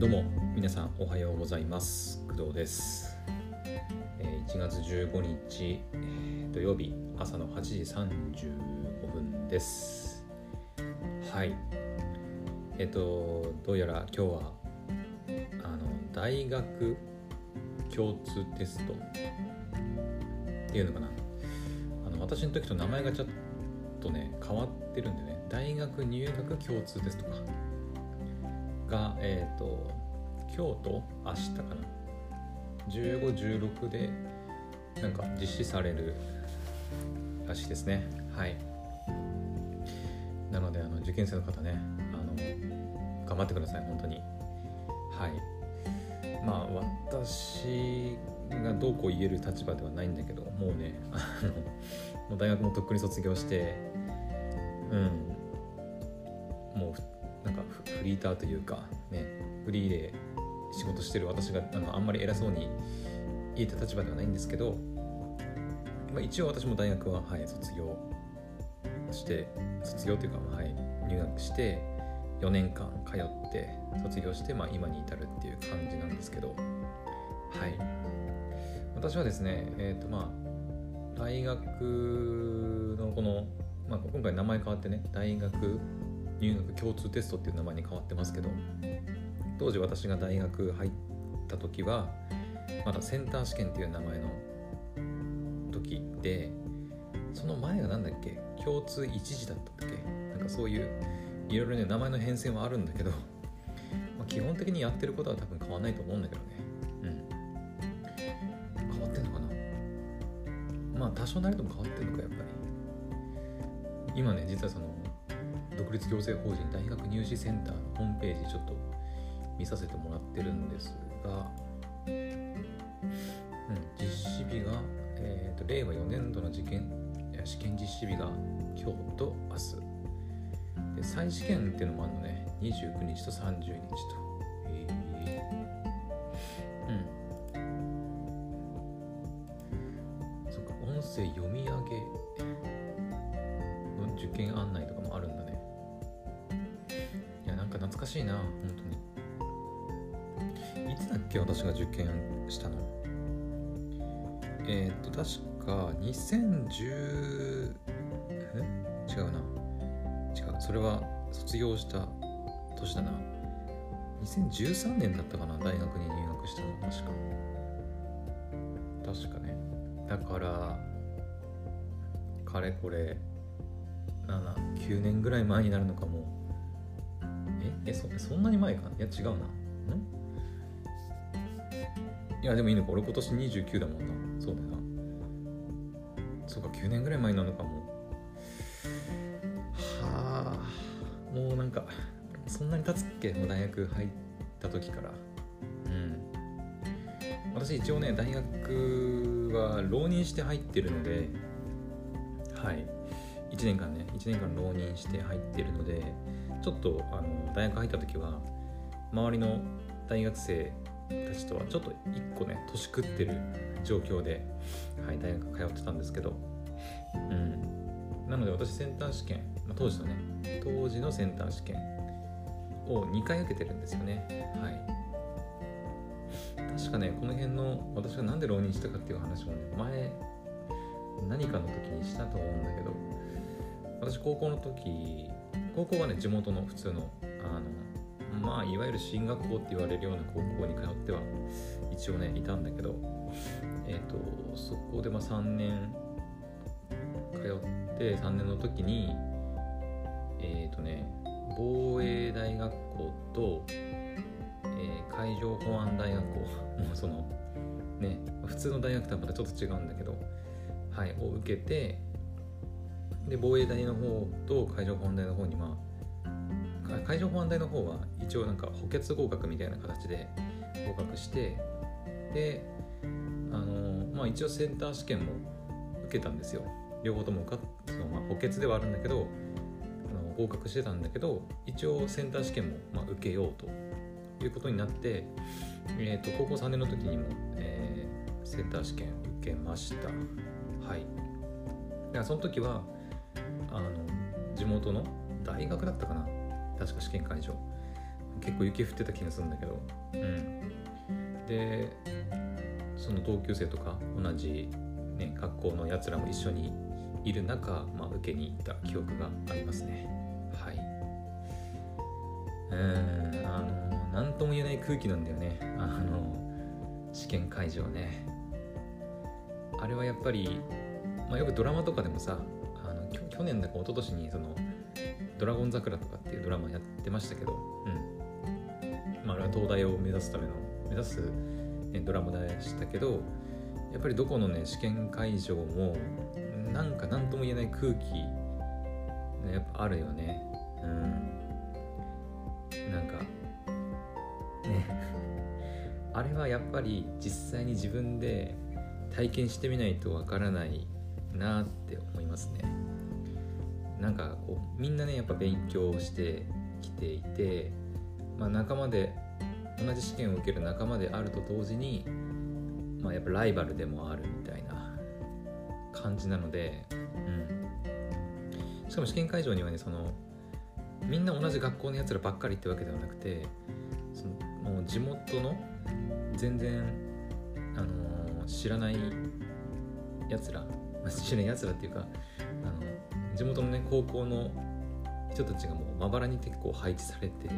どうも皆さんおはようございます。工藤です、え1月15日え土曜日朝の8時35分です。はい。えっ、とどうやら今日はあの大学共通テストっていうのかな。あの私の時と名前がちょっとね変わってるんでね大学入学共通テストか。がえっ、と今日と明日かな？1516でなんか実施されるらしいですね。はい。なのであの受験生の方ねあの頑張ってください本当に。はい。まあ私がどうこう言える立場ではないんだけどもうねあの大学もとっくに卒業してうん。フリーターというかねフリーで仕事してる私があのあんまり偉そうに言えた立場ではないんですけど、まあ、一応私も大学は、はい、卒業して卒業というか、はい、入学して4年間通って卒業して、まあ、今に至るっていう感じなんですけどはい。私はですねえっ、とまあ大学のこの、まあ、今回名前変わってね大学入学共通テストっていう名前に変わってますけど当時私が大学入った時はまだセンター試験っていう名前の時でその前が何だっけ共通一時だったっけなんかそういういろいろね名前の変遷はあるんだけど、まあ、基本的にやってることは多分変わんないと思うんだけどね。うん。変わってんのかな？まあ多少なりとも変わってんのかやっぱり。今ね実はその独立行政法人大学入試センターのホームページちょっと見させてもらってるんですが、うん、実施日が、えーと令和4年度の受験いや試験実施日が今日と明日。で再試験っていうのもあるのね。29日と30日と。うん。そっか音声読み上げの受験案内とか懐かしいな本当に。いつだっけ私が受験したの？えー、っと確か2010え？違うな。違う。それは卒業した年だな。2013年だったかな？大学に入学したの。確か。確かね。だからかれこれ79年ぐらい前になるのかも。えそそんなに前かいや違うな。んいやでもいいのか。俺今年29だもんな。そうだな。そうか9年ぐらい前なのかも。はあ。もうなんかそんなに経つっけ？もう大学入った時から。うん。私一応ね大学は浪人して入ってるのではい。1年間ね1年間浪人して入ってるのでちょっとあの大学入った時は周りの大学生たちとはちょっと1個ね年食ってる状況で、はい、大学通ってたんですけどうん。なので私センター試験、まあ、当時のね当時のセンター試験を2回受けてるんですよね。はい。確かねこの辺の私がなんで浪人したかっていう話もね前何かの時にしたと思うんだけど私高校の時高校はね地元の普通のあのまあいわゆる進学校って言われるような高校に通っては一応ねいたんだけどえっ、とそこでまあ3年通って3年の時にえっ、とね防衛大学校と、えー海上保安大学校 もうそのね普通の大学とはまたちょっと違うんだけどはいを受けてで防衛大の方と海上保安大の方にまあ海上保安大の方は一応なんか補欠合格みたいな形で合格してであのまあ一応センター試験も受けたんですよ。両方とも受かその、まあ、補欠ではあるんだけどあの合格してたんだけど一応センター試験も、まあ、受けようということになって、えー、と高校3年の時にも、えーセンター試験受けました。はい。だからその時はあの地元の大学だったかな。確か試験会場。結構雪降ってた気がするんだけど。うん。でその同級生とか同じ、ね、学校のやつらも一緒にいる中、まあ、受けに行った記憶がありますね。はい。うんあの何とも言えない空気なんだよね。あの試験会場ね。あれはやっぱり、まあ、よくドラマとかでもさ去年だか一昨年にその「ドラゴン桜」とかっていうドラマやってましたけど、うん。まあ、あれは東大を目指すための目指す、ね、ドラマでしたけどやっぱりどこのね試験会場もなんか何とも言えない空気、ね、やっぱあるよね。うん。なんかね。あれはやっぱり実際に自分で体験してみないとわからないなって思いますね。なんかこうみんなねやっぱ勉強してきていて、まあ、仲間で同じ試験を受ける仲間であると同時に、まあ、やっぱライバルでもあるみたいな感じなので、うん、しかも試験会場にはねそのみんな同じ学校のやつらばっかりってわけではなくてそのもう地元の全然、あのー、知らないやつらまあ知らないやつらっていうか地元のね高校の人たちがもうまばらに結構配置されて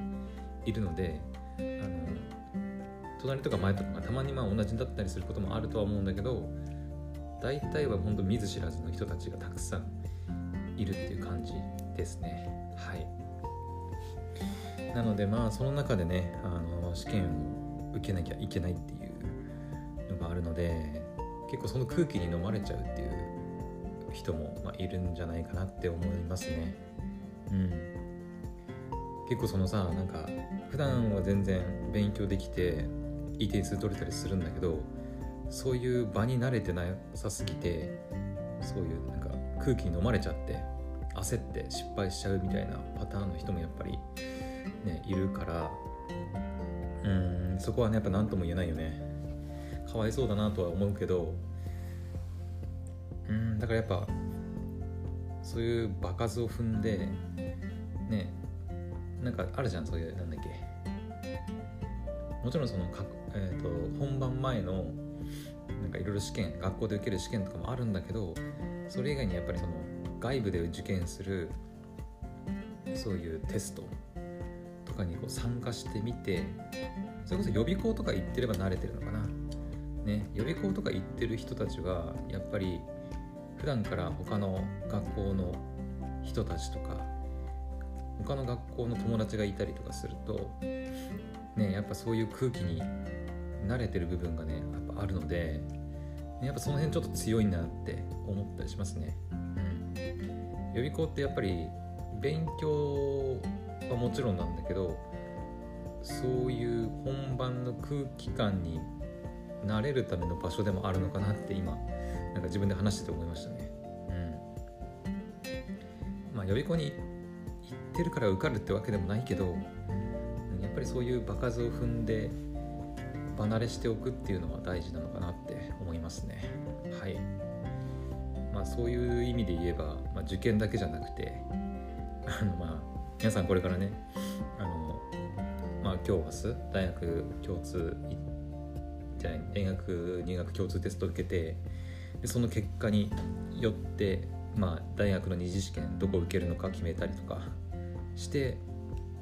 いるのであの隣とか前とかがたまにまあ同じだったりすることもあるとは思うんだけど大体は本当見ず知らずの人たちがたくさんいるっていう感じですね。はい。なのでまあその中でねあの試験を受けなきゃいけないっていうのがあるので結構その空気に飲まれちゃうっていう人も、ま、いるんじゃないかなって思いますね。うん。結構そのさなんか普段は全然勉強できていい点数取れたりするんだけどそういう場に慣れてなさすぎてそういうなんか空気に飲まれちゃって焦って失敗しちゃうみたいなパターンの人もやっぱりねいるからうんそこはねやっぱ何とも言えないよね。かわいそうだなとは思うけどうん。だからやっぱそういう場数を踏んでねなんかあるじゃんそういうなんだっけ。もちろんそのか、えーと、本番前のなんかいろいろ試験学校で受ける試験とかもあるんだけどそれ以外にやっぱりその外部で受験するそういうテストとかにこう参加してみてそれこそ予備校とか行ってれば慣れてるのかな。ね予備校とか行ってる人たちはやっぱり普段から他の学校の人たちとか他の学校の友達がいたりとかするとねやっぱそういう空気に慣れてる部分がねやっぱあるのでやっぱその辺ちょっと強いなって思ったりしますね、うん、予備校ってやっぱり勉強はもちろんなんだけどそういう本番の空気感になれるための場所でもあるのかなって今なんか自分で話してて思いましたね。うん。まあ予備校に行ってるから受かるってわけでもないけどやっぱりそういう場数を踏んで離れしておくっていうのは大事なのかなって思いますね。はい。まあそういう意味で言えば、まあ、受験だけじゃなくてあのまあ皆さんこれからねあのまあ今日明日大学共通じゃない大学入学共通テスト受けてでその結果によってまあ大学の二次試験どこ受けるのか決めたりとかして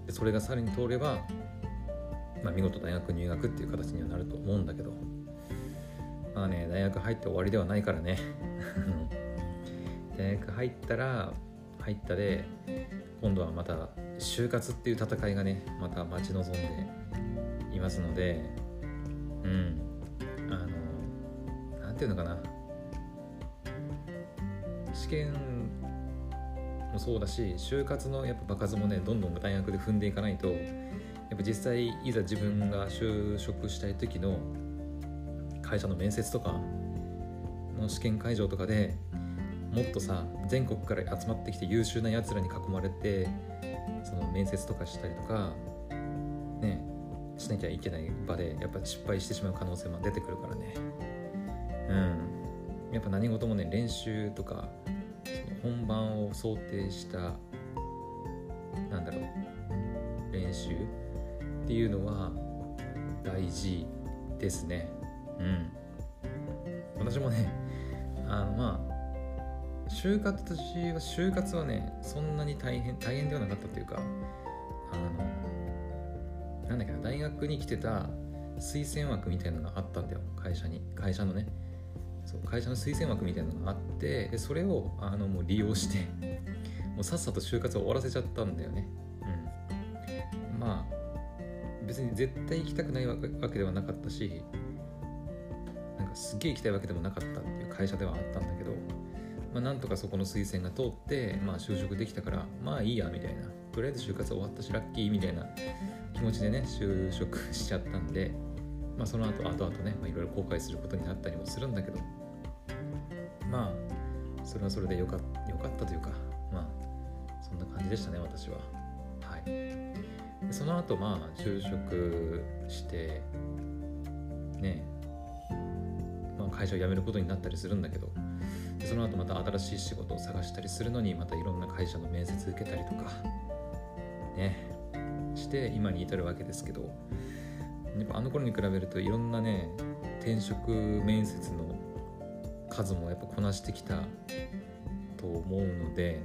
それがさらに通れば、まあ、見事大学入学っていう形にはなると思うんだけど。まあね大学入って終わりではないからね。大学入ったら入ったで今度はまた就活っていう戦いがねまた待ち望んでいますので。うん。あの何ていうのかな。験もそうだし就活のやっぱ場数もねどんどん大学で踏んでいかないとやっぱ実際いざ自分が就職したい時の会社の面接とかの試験会場とかでもっとさ全国から集まってきて優秀なやつらに囲まれてその面接とかしたりとかねしなきゃいけない場でやっぱ失敗してしまう可能性も出てくるからね。うん。やっぱ何事もね練習とか本番を想定したなんだろう練習っていうのは大事ですね。うん。私もねあのまあ就活とは就活はねそんなに大変大変ではなかったというかあのなんだっけな大学に来てた推薦枠みたいなのがあったんだよ。会社に。会社のね。そう会社の推薦枠みたいなのがあってでそれをあのもう利用してもうさっさと就活を終わらせちゃったんだよね。うん。まあ別に絶対行きたくないわけではなかったしなんかすげえ行きたいわけでもなかったっていう会社ではあったんだけど、まあ、なんとかそこの推薦が通って、まあ、就職できたからまあいいやみたいな。とりあえず就活終わったしラッキーみたいな気持ちでね就職しちゃったんで、まあ、その後後々ねいろいろ後悔することになったりもするんだけど。まあそれはそれでよかよかったというかまあそんな感じでしたね私は。はい。その後まあ就職してねまあ、会社を辞めることになったりするんだけどその後また新しい仕事を探したりするのにまたいろんな会社の面接受けたりとかねして今に至るわけですけどやっぱあの頃に比べるといろんなね転職面接の数もやっぱこなしてきたと思うので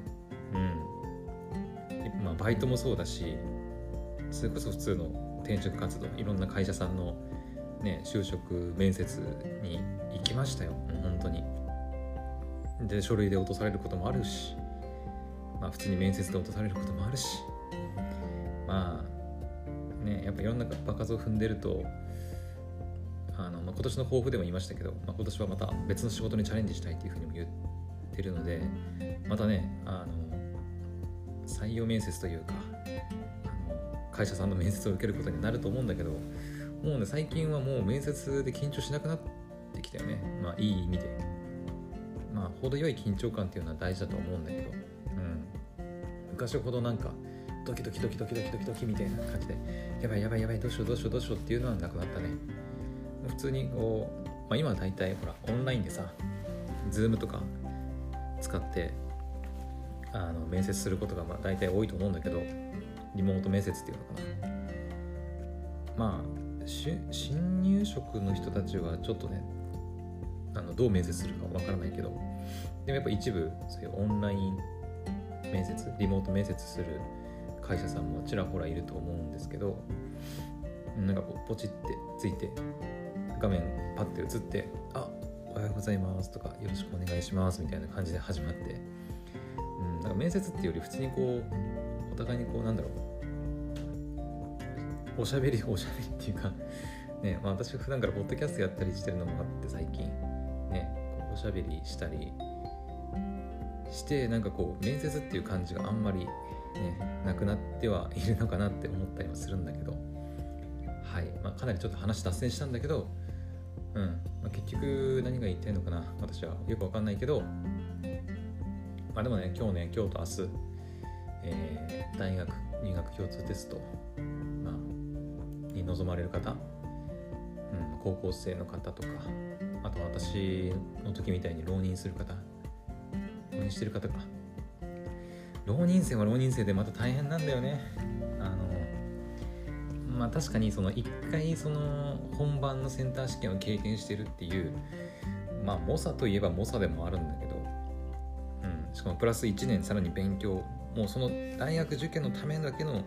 うん。まあバイトもそうだしそれこそ普通の転職活動いろんな会社さんのね就職面接に行きましたよ。もう本当に。で書類で落とされることもあるしまあ普通に面接で落とされることもあるし。まあねやっぱいろんな場数を踏んでるとあの、まあ、今年の抱負でも言いましたけど、まあ、今年はまた別の仕事にチャレンジしたいというふうにも言ってるのでまたねあの採用面接というかあの会社さんの面接を受けることになると思うんだけどもうね最近はもう面接で緊張しなくなってきたよね。まあいい意味で。まあ程よい緊張感っていうのは大事だと思うんだけど。うん。昔ほどなんかドキドキドキドキドキドキドキみたいな感じでやばいやばいやばいどうしようどうしようどうしようっていうのはなくなったね。普通にこう、まあ、今は大体ほらオンラインでさ Zoom とか使ってあの面接することがまあ大体多いと思うんだけどリモート面接っていうのかな。まあ新入職の人たちはちょっとねあのどう面接するかわからないけどでもやっぱ一部そういうオンライン面接リモート面接する会社さんもちらほらいると思うんですけどなんかポチってついて画面パッて映って「あおはようございます」とか「よろしくお願いします」みたいな感じで始まって、うん、なんか面接っていうより普通にこうお互いにこうなんだろうおしゃべりおしゃべりっていうかね、まあ、私普段からポッドキャストやったりしてるのもあって最近。ねおしゃべりしたりしてなんかこう面接っていう感じがあんまりねなくなってはいるのかなって思ったりもするんだけど。はい、まあ、かなりちょっと話脱線したんだけどうん、まあ、結局何が言いたいのかな？私はよくわかんないけど。まあでもね今日ね今日と明日、えー、大学入学共通テストまあに臨まれる方、うん、高校生の方とかあと私の時みたいに浪人する方浪人してる方か。浪人生は浪人生でまた大変なんだよね。まあ確かにその一回その本番のセンター試験を経験してるっていうまあ猛者といえば猛者でもあるんだけど、うん、しかもプラス1年さらに勉強もうその大学受験のためだけの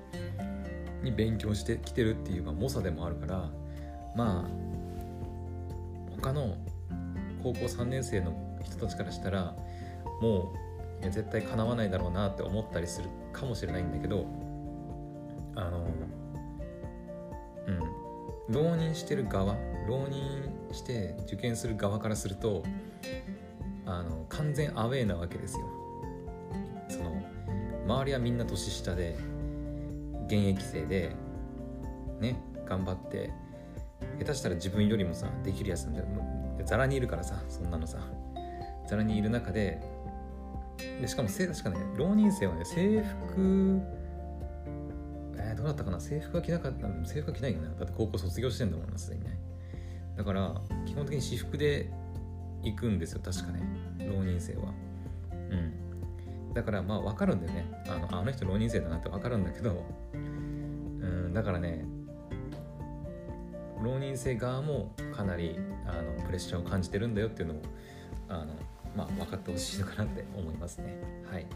に勉強してきてるっていう、まあ、猛者でもあるからまあ他の高校3年生の人たちからしたらもう絶対かなわないだろうなって思ったりするかもしれないんだけどあの浪人してる側浪人して受験する側からするとあの完全アウェーなわけですよ。その周りはみんな年下で現役生でね頑張って下手したら自分よりもさできるやつなんだよざらにいるからさそんなのさざらにいる中ででしかも確かね浪人生はね制服、どうだったかな？制服は着なかった。制服は着ないよね。だって高校卒業してんだもんなすでにね。だから基本的に私服で行くんですよ確かね。浪人生は。うん。だからまあ分かるんだよね。あのあの人浪人生だなって分かるんだけど。うんだからね浪人生側もかなりあのプレッシャーを感じてるんだよっていうのをあの、まあ、分かってほしいのかなって思いますね。はい。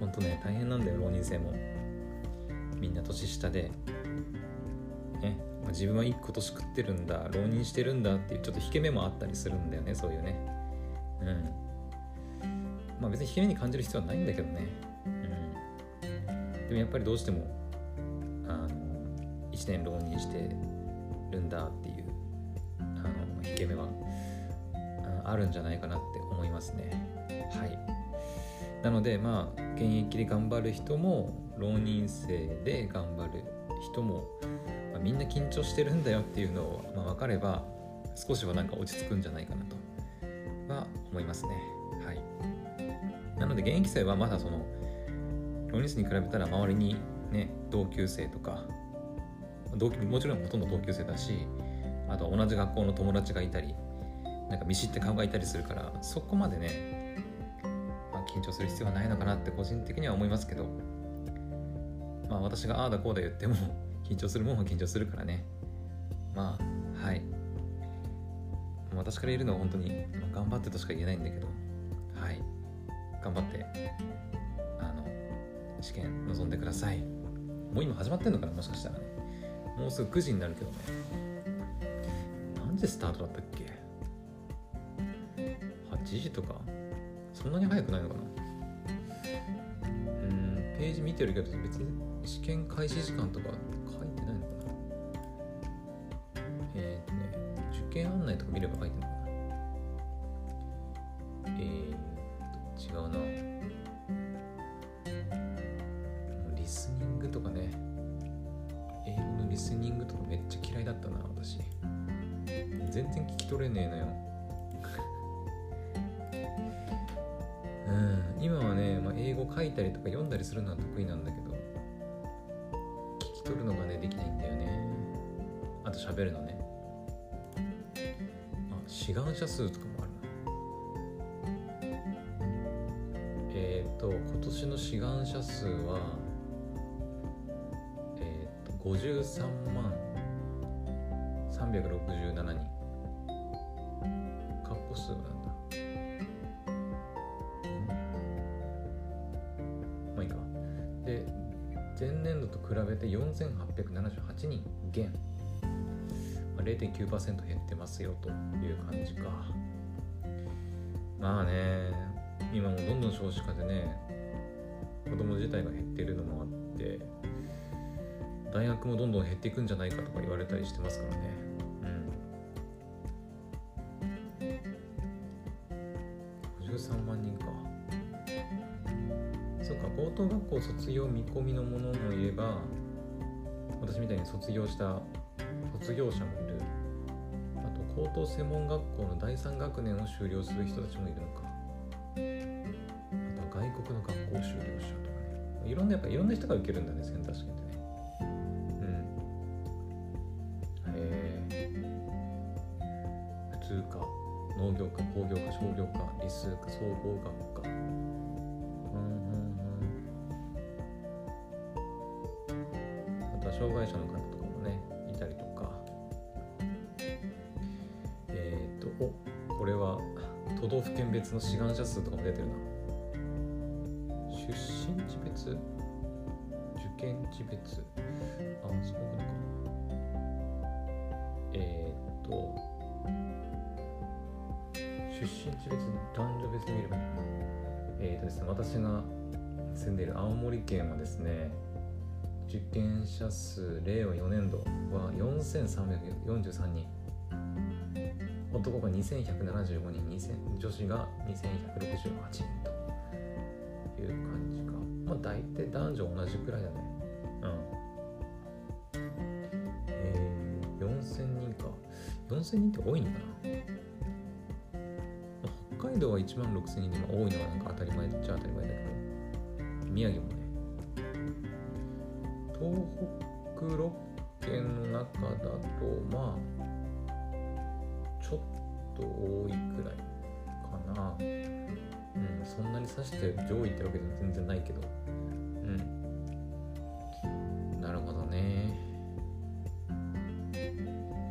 本当ね大変なんだよ浪人生も。みんな年下でね自分はいいこと食ってるんだ浪人してるんだっていうちょっと引け目もあったりするんだよねそういうね。うん。まあ別に引け目に感じる必要はないんだけどね。うん。でもやっぱりどうしてもあの1年浪人してるんだっていうあの引け目はあるんじゃないかなって思いますね。はい。なのでまあ現役で頑張る人も浪人生で頑張る人も、まあ、みんな緊張してるんだよっていうのを、まあ、分かれば少しはなんか落ち着くんじゃないかなとは思いますね。はい。なので現役生はまだその浪人生に比べたら周りにね同級生とか同もちろんほとんど同級生だしあと同じ学校の友達がいたりなんか見知って顔がいたりするからそこまでね、ま、緊張する必要はないのかなって個人的には思いますけどまあ私がああだこうだ言っても 緊張するもんは緊張するからね。まあはい。私から言えるのは本当に頑張ってとしか言えないんだけどはい。頑張ってあの試験臨んでください。もう今始まってんのかな？もしかしたらね。もうすぐ9時になるけどね。何時スタートだったっけ？8時とか？そんなに早くないのかな？うんページ見てるけど別に試験開始時間とか書いてないのかな？えっ、とね受験案内とか見れば書いてるのかな？えー、と違うな。リスニングとかね。英語のリスニングとかめっちゃ嫌いだったな私。全然聞き取れねえのよ。うん。今はね、まあ、英語書いたりとか読んだりするのは得意なんだけど。あと喋るのね。あ志願者数とかもあるな。えっ、ー、と今年の志願者数はえっ、ー、と53万367人。カッコ数なんだ。まあいいか。で前年度と比べて4878人減、0.9%減ってますよという感じか。まあね今もどんどん少子化でね子供自体が減ってるのもあって大学もどんどん減っていくんじゃないかとか言われたりしてますからね。13万人か。そうか高等学校卒業見込みのものもいれば私みたいに卒業した卒業者も高等専門学校の第3学年を修了する人たちもいるのか。あとは外国の学校を修了者とかね。いろんなやっぱいろんな人が受けるんだねセンター試験ってね。うん。へえ普通か農業科工業科商業科理数科総合学科。うんうんうん。あとは障害者の別の志願者数とかも出てるな。出身地別？受験地別？あそういうことか。えっ、と出身地別男女別に見ればいいかな。えーとですね私が住んでいる青森県はですね受験者数令和4年度は4343人。男が2175人女子が2168人という感じか。まあ大体男女同じくらいだね。うん。えー、4000人か。4000人って多いのかな？北海道は1万6000人でも多いのはなんか当たり前っちゃ当たり前だけど。宮城もね。東北6県の中だとまあと多いくらいかな。うんそんなにさして上位ってわけでは全然ないけど。うん。なるほどね。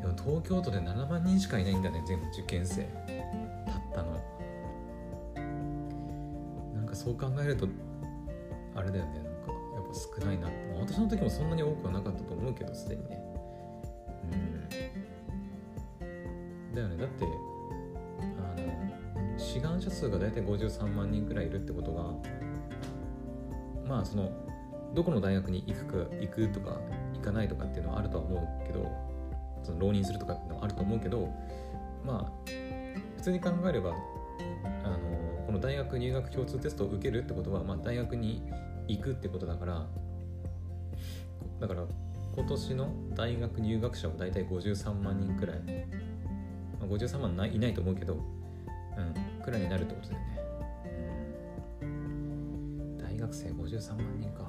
でも東京都で7万人しかいないんだね全部受験生。たったの。なんかそう考えるとあれだよね。なんかやっぱ少ないな。って私の時もそんなに多くはなかったと思うけどすでにね。うん。だよね。だって者数が大体53万人くらいいるってことがまあそのどこの大学に行くか行くとか行かないとかっていうのはあるとは思うけどその浪人するとかっていうのはあると思うけどまあ普通に考えればあのこの大学入学共通テストを受けるってことは、まあ、大学に行くってことだからだから今年の大学入学者は大体53万人くらい、まあ、53万ないいないと思うけど、うん、くらいになるってことだよね、うん、大学生53万人か。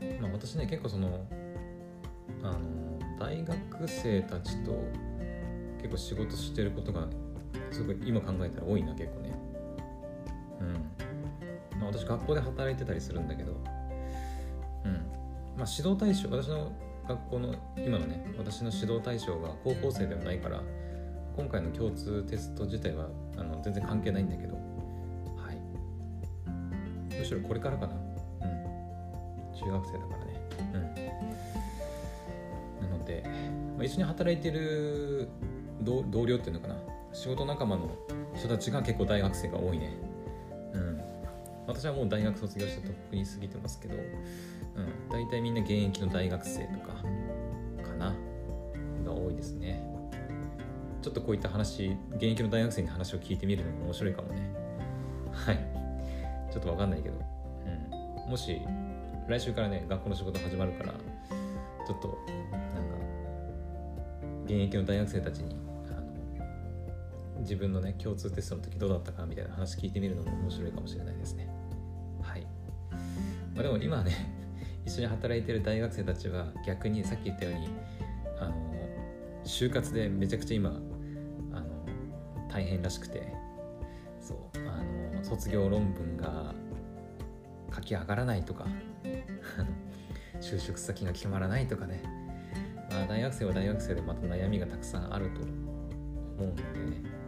うん。まあ私ね結構そのあの大学生たちと結構仕事してることがすごい今考えたら多いな結構ね。うん。まあ私学校で働いてたりするんだけど。うん。まあ指導対象私の学校の今のね私の指導対象が高校生ではないから今回の共通テスト自体はあの全然関係ないんだけどはい。むしろこれからかな。うん。中学生だからね。うん。なので、まあ、一緒に働いてる同僚っていうのかな。仕事仲間の人たちが結構大学生が多いね。うん。私はもう大学卒業してとっくに過ぎてますけど、うん、大体みんな現役の大学生とかかな。が多いですね。ちょっとこういった話現役の大学生に話を聞いてみるのも面白いかもね。はい。ちょっとわかんないけど、うん、もし来週からね学校の仕事始まるからちょっとなんか現役の大学生たちに自分のね共通テストの時どうだったかみたいな話聞いてみるのも面白いかもしれないですね。はい、まあ、でも今はね一緒に働いてる大学生たちは逆にさっき言ったようにあの就活でめちゃくちゃ今あの大変らしくてそうあの卒業論文が書き上がらないとか 就職先が決まらないとかね、まあ、大学生は大学生でまた悩みがたくさんあると思うんでね。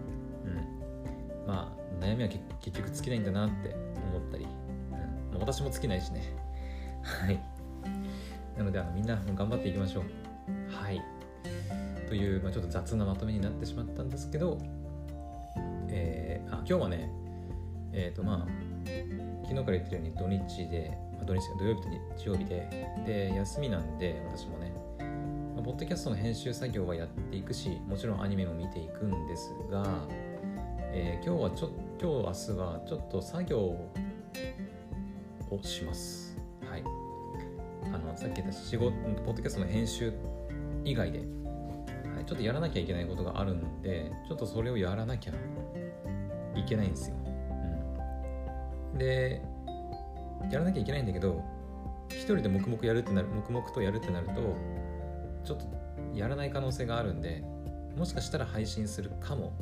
まあ悩みは結局尽きないんだなって思ったり、うん、私も尽きないしね。はい。なのであのみんな頑張っていきましょう。はい。という、まあ、ちょっと雑なまとめになってしまったんですけど、えー、あ今日はねえっ、ー、とまあ昨日から言ってるように土日で、まあ、土日土曜日と日曜日でで休みなんで私もねま、ポッドキャストの編集作業はやっていくしもちろんアニメも見ていくんですが、えー、今日はちょ今日明日はちょっと作業をします。さっき言った仕事ポッドキャストの編集以外で、はい、ちょっとやらなきゃいけないことがあるんでちょっとそれをやらなきゃいけないんですよ、うん、でやらなきゃいけないんだけど一人で黙々やるってなる黙々とやるってなるとちょっとやらない可能性があるんでもしかしたら配信するかも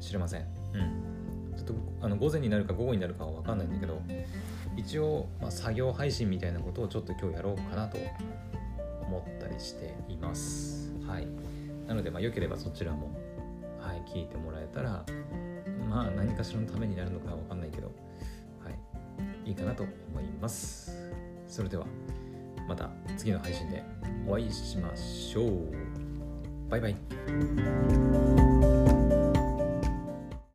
しれません。うん。ちょっとあの午前になるか午後になるかは分かんないんだけど、一応、まあ、作業配信みたいなことをちょっと今日やろうかなと思ったりしています。はい。なので、まあ、よければそちらも、はい、聞いてもらえたら、まあ、何かしらのためになるのかは分かんないけど、はい、いいかなと思います。それでは、また次の配信でお会いしましょう。バイバイ。